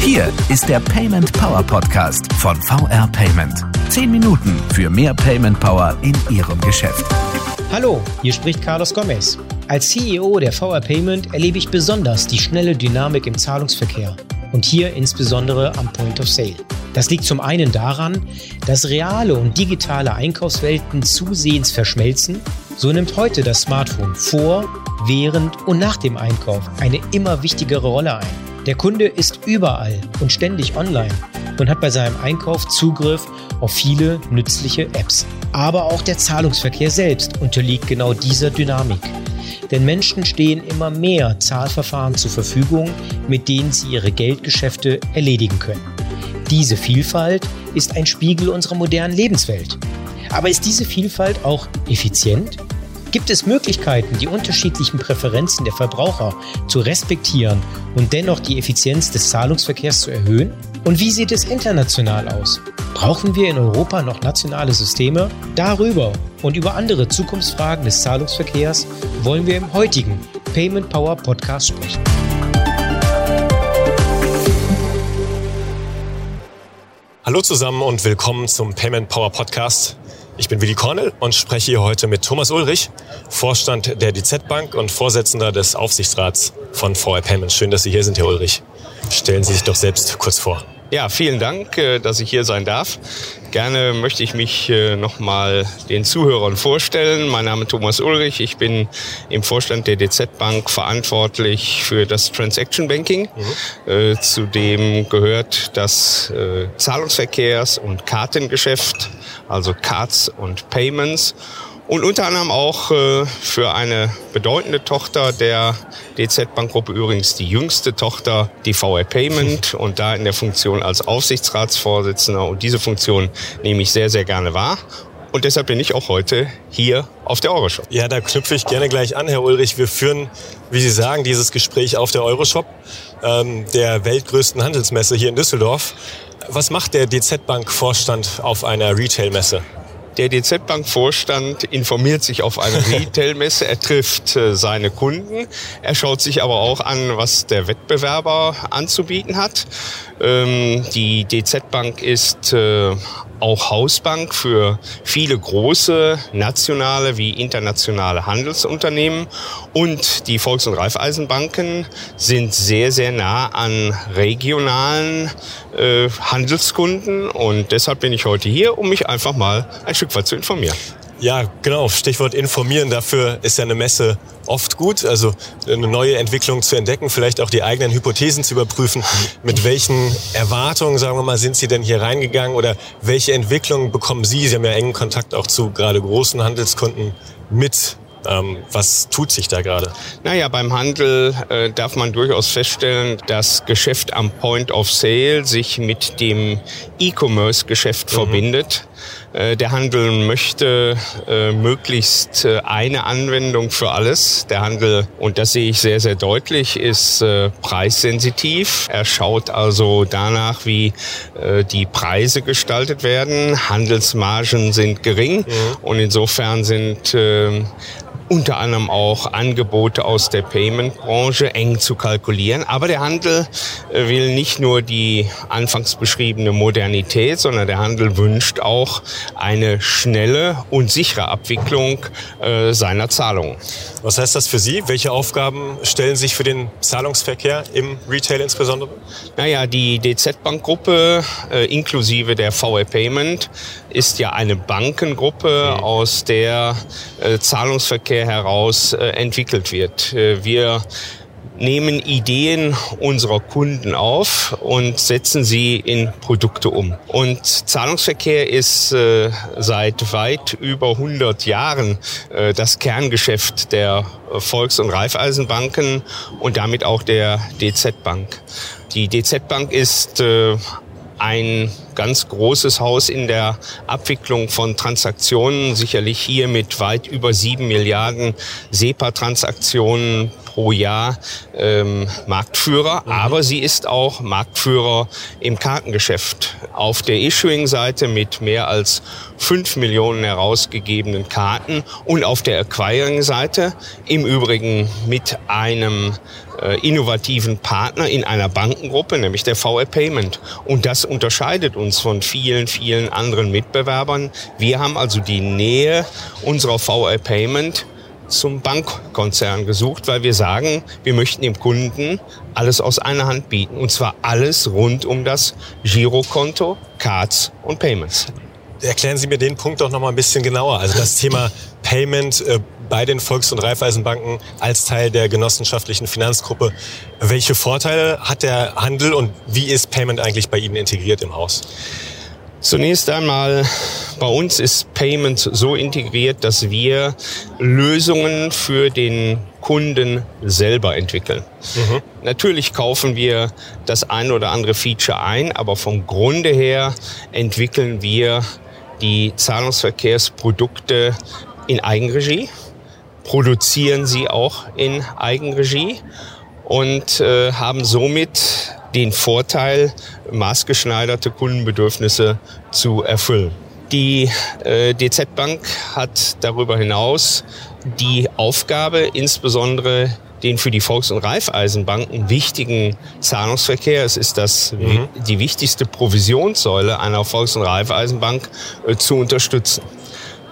Hier ist der Payment Power Podcast von VR Payment. Zehn Minuten für mehr Payment Power in Ihrem Geschäft. Hallo, hier spricht Carlos Gomez. Als CEO der VR Payment erlebe ich besonders die schnelle Dynamik im Zahlungsverkehr und hier insbesondere am Point of Sale. Das liegt zum einen daran, dass reale und digitale Einkaufswelten zusehends verschmelzen. So nimmt heute das Smartphone vor, während und nach dem Einkauf eine immer wichtigere Rolle ein. Der Kunde ist überall und ständig online und hat bei seinem Einkauf Zugriff auf viele nützliche Apps. Aber auch der Zahlungsverkehr selbst unterliegt genau dieser Dynamik. Denn Menschen stehen immer mehr Zahlverfahren zur Verfügung, mit denen sie ihre Geldgeschäfte erledigen können. Diese Vielfalt ist ein Spiegel unserer modernen Lebenswelt. Aber ist diese Vielfalt auch effizient? Gibt es Möglichkeiten, die unterschiedlichen Präferenzen der Verbraucher zu respektieren und dennoch die Effizienz des Zahlungsverkehrs zu erhöhen? Und wie sieht es international aus? Brauchen wir in Europa noch nationale Systeme? Darüber und über andere Zukunftsfragen des Zahlungsverkehrs wollen wir im heutigen Payment Power Podcast sprechen. Hallo zusammen und willkommen zum Payment Power Podcast. Ich bin Willi Kornel und spreche hier heute mit Thomas Ulrich, Vorstand der DZ Bank und Vorsitzender des Aufsichtsrats von VR Payments. Schön, dass Sie hier sind, Herr Ulrich. Stellen Sie sich doch selbst kurz vor. Ja, vielen Dank, äh, dass ich hier sein darf. Gerne möchte ich mich äh, nochmal den Zuhörern vorstellen. Mein Name ist Thomas Ulrich. Ich bin im Vorstand der DZ Bank verantwortlich für das Transaction Banking. Mhm. Zudem gehört das Zahlungsverkehrs- und Kartengeschäft, also Cards und Payments und unter anderem auch äh, für eine bedeutende Tochter der DZ Bankgruppe übrigens die jüngste Tochter, die VR Payment und da in der Funktion als Aufsichtsratsvorsitzender und diese Funktion nehme ich sehr, sehr gerne wahr. Und deshalb bin ich auch heute hier auf der Euroshop. Ja, da knüpfe ich gerne gleich an, Herr Ulrich. Wir führen, wie Sie sagen, dieses Gespräch auf der Euroshop, ähm, der weltgrößten Handelsmesse hier in Düsseldorf. Was macht der DZ Bank Vorstand auf einer Retail-Messe? Der DZ-Bank-Vorstand informiert sich auf einer Retail-Messe, er trifft äh, seine Kunden, er schaut sich aber auch an, was der Wettbewerber anzubieten hat. Ähm, die DZ-Bank ist äh, auch Hausbank für viele große nationale wie internationale Handelsunternehmen. Und die Volks- und Raiffeisenbanken sind sehr, sehr nah an regionalen äh, Handelskunden. Und deshalb bin ich heute hier, um mich einfach mal ein Stück weit zu informieren. Ja, genau. Stichwort informieren. Dafür ist ja eine Messe oft gut. Also eine neue Entwicklung zu entdecken, vielleicht auch die eigenen Hypothesen zu überprüfen. Mit welchen Erwartungen, sagen wir mal, sind Sie denn hier reingegangen oder welche Entwicklungen bekommen Sie? Sie haben ja engen Kontakt auch zu gerade großen Handelskunden mit was tut sich da gerade? Naja, beim Handel äh, darf man durchaus feststellen, dass Geschäft am Point of Sale sich mit dem E-Commerce-Geschäft mhm. verbindet. Äh, der Handel möchte äh, möglichst äh, eine Anwendung für alles. Der Handel, und das sehe ich sehr, sehr deutlich, ist äh, preissensitiv. Er schaut also danach, wie die Preise gestaltet werden. Handelsmargen sind gering mhm. und insofern sind ähm, unter anderem auch Angebote aus der Payment-Branche eng zu kalkulieren. Aber der Handel äh, will nicht nur die anfangs beschriebene Modernität, sondern der Handel wünscht auch eine schnelle und sichere Abwicklung äh, seiner Zahlungen. Was heißt das für Sie? Welche Aufgaben stellen sich für den Zahlungsverkehr im Retail insbesondere? Naja, die DZ-Bank-Gruppe äh, inklusive der VR Payment ist ja eine Bankengruppe, mhm. aus der äh, Zahlungsverkehr heraus äh, entwickelt wird. Äh, wir nehmen Ideen unserer Kunden auf und setzen sie in Produkte um. Und Zahlungsverkehr ist äh, seit weit über 100 Jahren äh, das Kerngeschäft der Volks- und Raiffeisenbanken und damit auch der DZ Bank. Die DZ Bank ist äh, ein ganz großes Haus in der Abwicklung von Transaktionen, sicherlich hier mit weit über sieben Milliarden SEPA-Transaktionen pro Jahr ähm, Marktführer, mhm. aber sie ist auch Marktführer im Kartengeschäft. Auf der Issuing-Seite mit mehr als fünf Millionen herausgegebenen Karten und auf der Acquiring-Seite im Übrigen mit einem äh, innovativen Partner in einer Bankengruppe, nämlich der VR Payment. Und das unterscheidet uns von vielen, vielen anderen Mitbewerbern. Wir haben also die Nähe unserer VR Payment zum Bankkonzern gesucht, weil wir sagen, wir möchten dem Kunden alles aus einer Hand bieten. Und zwar alles rund um das Girokonto, Cards und Payments. Erklären Sie mir den Punkt doch noch mal ein bisschen genauer. Also das Thema Payment äh, bei den Volks- und Raiffeisenbanken als Teil der genossenschaftlichen Finanzgruppe. Welche Vorteile hat der Handel und wie ist Payment eigentlich bei Ihnen integriert im Haus? Zunächst einmal, bei uns ist Payment so integriert, dass wir Lösungen für den Kunden selber entwickeln. Mhm. Natürlich kaufen wir das ein oder andere Feature ein, aber vom Grunde her entwickeln wir die Zahlungsverkehrsprodukte in Eigenregie, produzieren sie auch in Eigenregie und äh, haben somit den Vorteil, maßgeschneiderte Kundenbedürfnisse zu erfüllen. Die äh, DZ Bank hat darüber hinaus die Aufgabe, insbesondere den für die Volks- und Raiffeisenbanken wichtigen Zahlungsverkehr, es ist das, mhm. die wichtigste Provisionssäule einer Volks- und Raiffeisenbank, äh, zu unterstützen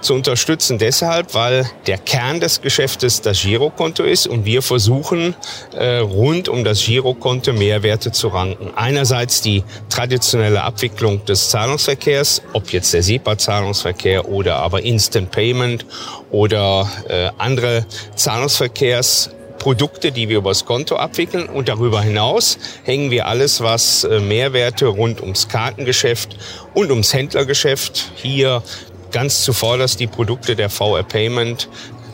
zu unterstützen deshalb, weil der Kern des Geschäftes das Girokonto ist und wir versuchen äh, rund um das Girokonto Mehrwerte zu ranken. Einerseits die traditionelle Abwicklung des Zahlungsverkehrs, ob jetzt der SEPA-Zahlungsverkehr oder aber Instant Payment oder äh, andere Zahlungsverkehrs Produkte, die wir übers Konto abwickeln. Und darüber hinaus hängen wir alles, was äh, Mehrwerte rund ums Kartengeschäft und ums Händlergeschäft hier ganz zuvorderst die Produkte der VR Payment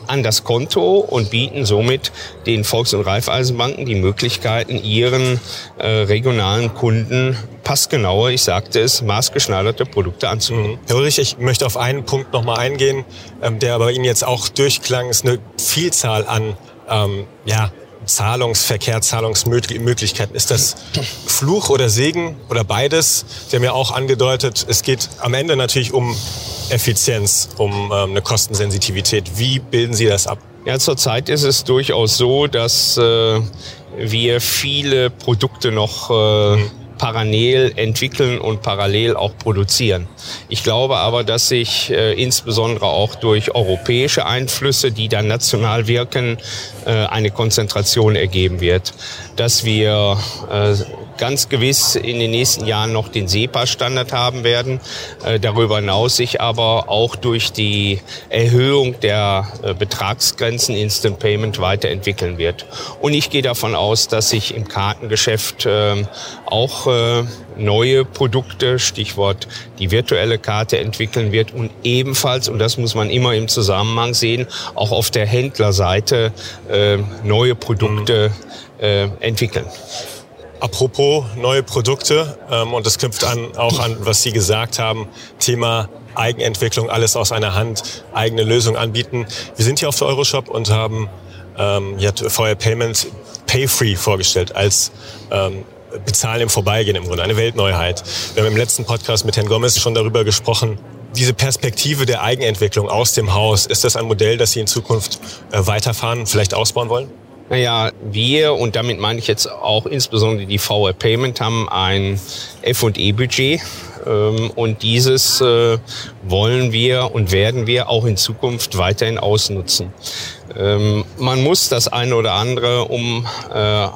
an das Konto und bieten somit den Volks- und Raiffeisenbanken die Möglichkeiten, ihren äh, regionalen Kunden passgenaue, ich sagte es, maßgeschneiderte Produkte anzubieten. Mhm. Herr Ulrich, ich möchte auf einen Punkt nochmal eingehen, ähm, der bei Ihnen jetzt auch durchklang, ist eine Vielzahl an ähm, ja, Zahlungsverkehr, Zahlungsmöglichkeiten. Ist das Fluch oder Segen oder beides? Sie haben ja auch angedeutet, es geht am Ende natürlich um Effizienz, um ähm, eine Kostensensitivität. Wie bilden Sie das ab? Ja, zurzeit ist es durchaus so, dass äh, wir viele Produkte noch äh, mhm parallel entwickeln und parallel auch produzieren. Ich glaube aber, dass sich äh, insbesondere auch durch europäische Einflüsse, die dann national wirken, äh, eine Konzentration ergeben wird. Dass wir äh, ganz gewiss in den nächsten Jahren noch den SEPA-Standard haben werden. Äh, darüber hinaus sich aber auch durch die Erhöhung der äh, Betragsgrenzen Instant Payment weiterentwickeln wird. Und ich gehe davon aus, dass sich im Kartengeschäft äh, auch äh, neue Produkte, Stichwort die virtuelle Karte entwickeln wird und ebenfalls, und das muss man immer im Zusammenhang sehen, auch auf der Händlerseite neue Produkte äh, entwickeln. Apropos neue Produkte, ähm, und das knüpft an, auch an, was Sie gesagt haben, Thema Eigenentwicklung, alles aus einer Hand, eigene Lösungen anbieten. Wir sind hier auf der Euroshop und haben ähm, ja, VR Payment Pay Free vorgestellt als ähm, Bezahlen im Vorbeigehen im Grunde, eine Weltneuheit. Wir haben im letzten Podcast mit Herrn Gomez schon darüber gesprochen, diese Perspektive der Eigenentwicklung aus dem Haus, ist das ein Modell, das Sie in Zukunft äh, weiterfahren, vielleicht ausbauen wollen? Naja, wir, und damit meine ich jetzt auch insbesondere die VR Payment, haben ein F&E-Budget. Ähm, und dieses äh, wollen wir und werden wir auch in Zukunft weiterhin ausnutzen. Ähm, man muss das eine oder andere, um äh,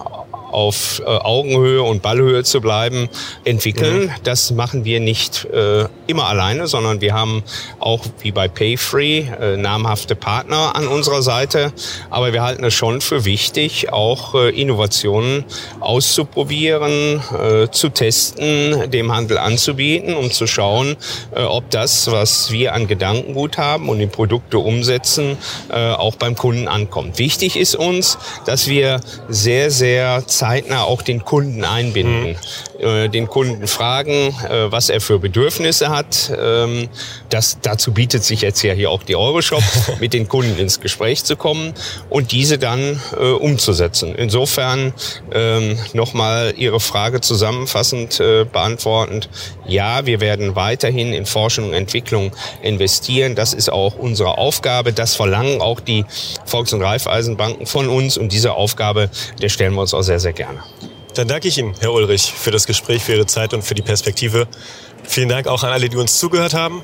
auf äh, Augenhöhe und Ballhöhe zu bleiben, entwickeln. Mhm. Das machen wir nicht äh, immer alleine, sondern wir haben auch wie bei Payfree äh, namhafte Partner an unserer Seite. Aber wir halten es schon für wichtig, auch äh, Innovationen auszuprobieren, äh, zu testen, dem Handel anzubieten, um zu schauen, äh, ob das, was wir an Gedankengut haben und die Produkte umsetzen, äh, auch beim Kunden ankommt. Wichtig ist uns, dass wir sehr, sehr zeitnah auch den Kunden einbinden, mhm. äh, den Kunden fragen, äh, was er für Bedürfnisse hat. Ähm, das, dazu bietet sich jetzt ja hier auch die Euroshop, mit den Kunden ins Gespräch zu kommen und diese dann äh, umzusetzen. Insofern ähm, nochmal Ihre Frage zusammenfassend äh, beantwortend. Ja, wir werden weiterhin in Forschung und Entwicklung investieren. Das ist auch unsere Aufgabe. Das verlangen auch die Volks- und Raiffeisenbanken von uns und diese Aufgabe, der stellen wir uns auch sehr, sehr gerne. Dann danke ich Ihnen, Herr Ulrich, für das Gespräch, für Ihre Zeit und für die Perspektive. Vielen Dank auch an alle, die uns zugehört haben.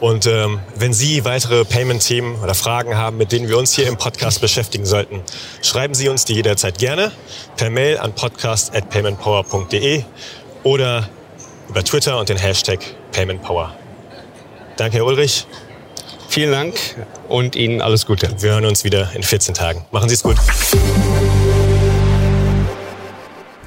Und ähm, wenn Sie weitere Payment-Themen oder Fragen haben, mit denen wir uns hier im Podcast beschäftigen sollten, schreiben Sie uns die jederzeit gerne per Mail an podcast@paymentpower.de oder über Twitter und den Hashtag PaymentPower. Danke, Herr Ulrich. Vielen Dank und Ihnen alles Gute. Wir hören uns wieder in 14 Tagen. Machen Sie es gut.